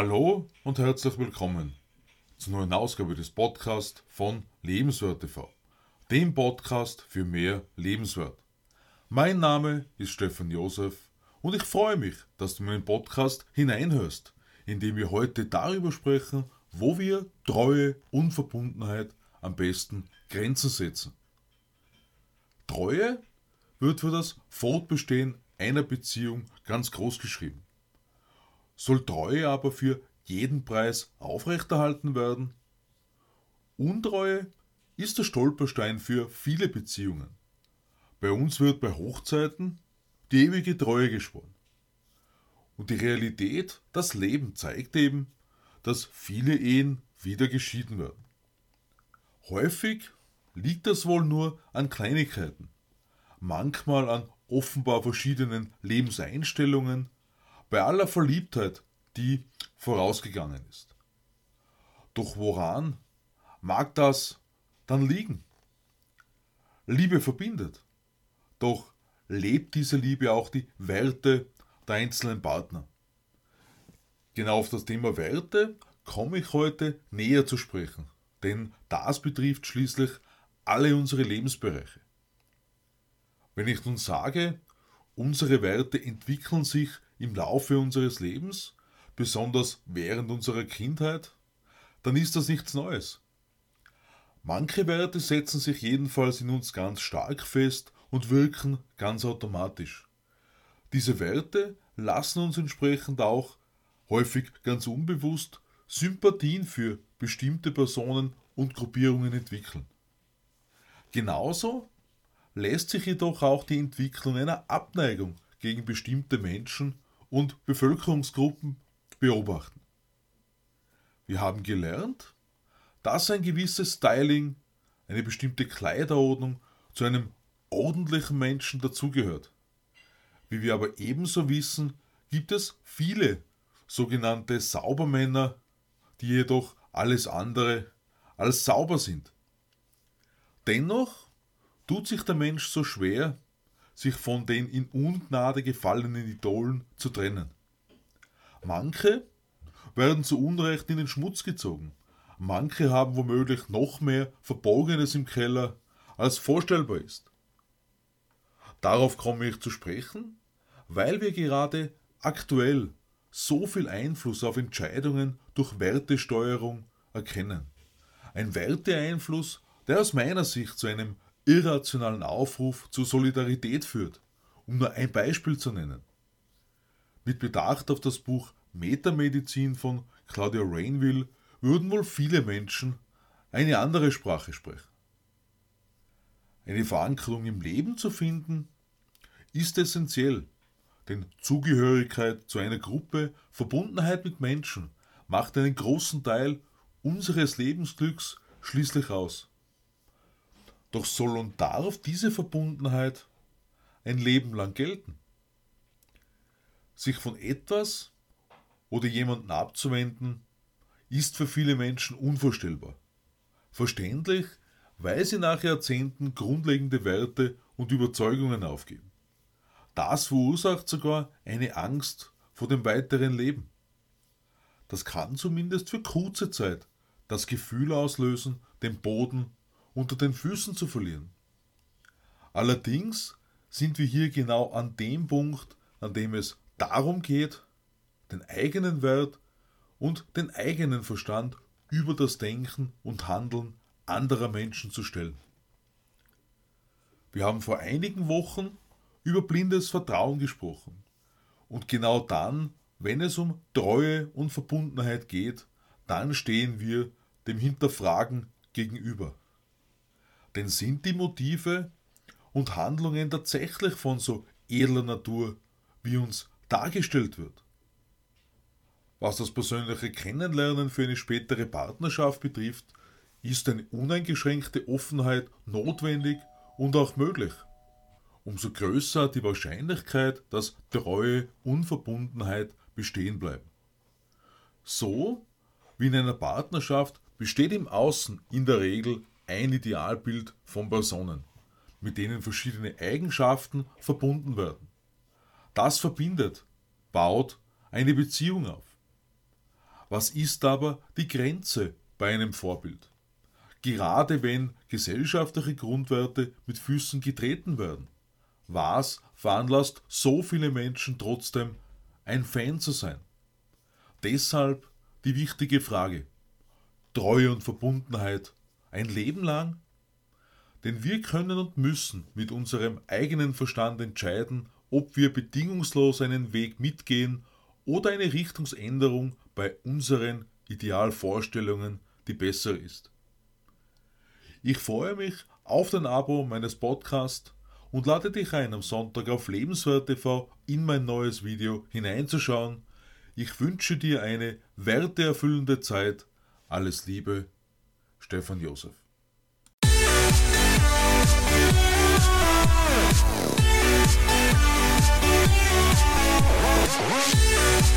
Hallo und herzlich willkommen zur neuen Ausgabe des Podcasts von Lebenswert TV, dem Podcast für mehr Lebenswert. Mein Name ist Stefan Josef und ich freue mich, dass du in meinen Podcast hineinhörst, in dem wir heute darüber sprechen, wo wir Treue und Verbundenheit am besten Grenzen setzen. Treue wird für das Fortbestehen einer Beziehung ganz groß geschrieben. Soll Treue aber für jeden Preis aufrechterhalten werden? Untreue ist der Stolperstein für viele Beziehungen. Bei uns wird bei Hochzeiten die ewige Treue geschworen. Und die Realität, das Leben zeigt eben, dass viele Ehen wieder geschieden werden. Häufig liegt das wohl nur an Kleinigkeiten, manchmal an offenbar verschiedenen Lebenseinstellungen, bei aller Verliebtheit, die vorausgegangen ist. Doch woran mag das dann liegen? Liebe verbindet. Doch lebt diese Liebe auch die Werte der einzelnen Partner? Genau auf das Thema Werte komme ich heute näher zu sprechen, denn das betrifft schließlich alle unsere Lebensbereiche. Wenn ich nun sage, unsere Werte entwickeln sich im Laufe unseres Lebens, besonders während unserer Kindheit, dann ist das nichts Neues. Manche Werte setzen sich jedenfalls in uns ganz stark fest und wirken ganz automatisch. Diese Werte lassen uns entsprechend auch, häufig ganz unbewusst, Sympathien für bestimmte Personen und Gruppierungen entwickeln. Genauso lässt sich jedoch auch die Entwicklung einer Abneigung gegen bestimmte Menschen und Bevölkerungsgruppen beobachten. Wir haben gelernt, dass ein gewisses Styling, eine bestimmte Kleiderordnung zu einem ordentlichen Menschen dazugehört. Wie wir aber ebenso wissen, gibt es viele sogenannte Saubermänner, die jedoch alles andere als sauber sind. Dennoch tut sich der Mensch so schwer, sich von den in Ungnade gefallenen Idolen zu trennen. Manche werden zu Unrecht in den Schmutz gezogen. Manche haben womöglich noch mehr Verborgenes im Keller, als vorstellbar ist. Darauf komme ich zu sprechen, weil wir gerade aktuell so viel Einfluss auf Entscheidungen durch Wertesteuerung erkennen. Ein Werteeinfluss, der aus meiner Sicht zu einem irrationalen Aufruf zur Solidarität führt, um nur ein Beispiel zu nennen. Mit Bedacht auf das Buch Metamedizin von Claudia Rainville würden wohl viele Menschen eine andere Sprache sprechen. Eine Verankerung im Leben zu finden, ist essentiell, denn Zugehörigkeit zu einer Gruppe, Verbundenheit mit Menschen macht einen großen Teil unseres Lebensglücks schließlich aus. Doch soll und darf diese Verbundenheit ein Leben lang gelten? Sich von etwas oder jemanden abzuwenden, ist für viele Menschen unvorstellbar. Verständlich, weil sie nach Jahrzehnten grundlegende Werte und Überzeugungen aufgeben. Das verursacht sogar eine Angst vor dem weiteren Leben. Das kann zumindest für kurze Zeit das Gefühl auslösen, den Boden unter den Füßen zu verlieren. Allerdings sind wir hier genau an dem Punkt, an dem es darum geht, den eigenen Wert und den eigenen Verstand über das Denken und Handeln anderer Menschen zu stellen. Wir haben vor einigen Wochen über blindes Vertrauen gesprochen. Und genau dann, wenn es um Treue und Verbundenheit geht, dann stehen wir dem Hinterfragen gegenüber. Denn sind die Motive und Handlungen tatsächlich von so edler Natur, wie uns dargestellt wird? Was das persönliche Kennenlernen für eine spätere Partnerschaft betrifft, ist eine uneingeschränkte Offenheit notwendig und auch möglich. Umso größer die Wahrscheinlichkeit, dass Treue und Verbundenheit bestehen bleiben. So wie in einer Partnerschaft besteht im Außen in der Regel ein Idealbild von Personen, mit denen verschiedene Eigenschaften verbunden werden. Das verbindet, baut eine Beziehung auf. Was ist aber die Grenze bei einem Vorbild? Gerade wenn gesellschaftliche Grundwerte mit Füßen getreten werden. Was veranlasst so viele Menschen trotzdem, ein Fan zu sein? Deshalb die wichtige Frage. Treue und Verbundenheit ein Leben lang? Denn wir können und müssen mit unserem eigenen Verstand entscheiden, ob wir bedingungslos einen Weg mitgehen oder eine Richtungsänderung bei unseren Idealvorstellungen die bessere ist. Ich freue mich auf dein Abo meines Podcasts und lade dich ein, am Sonntag auf Lebenswert TV in mein neues Video hineinzuschauen. Ich wünsche dir eine werteerfüllende Zeit. Alles Liebe, Stefan Josef. Musik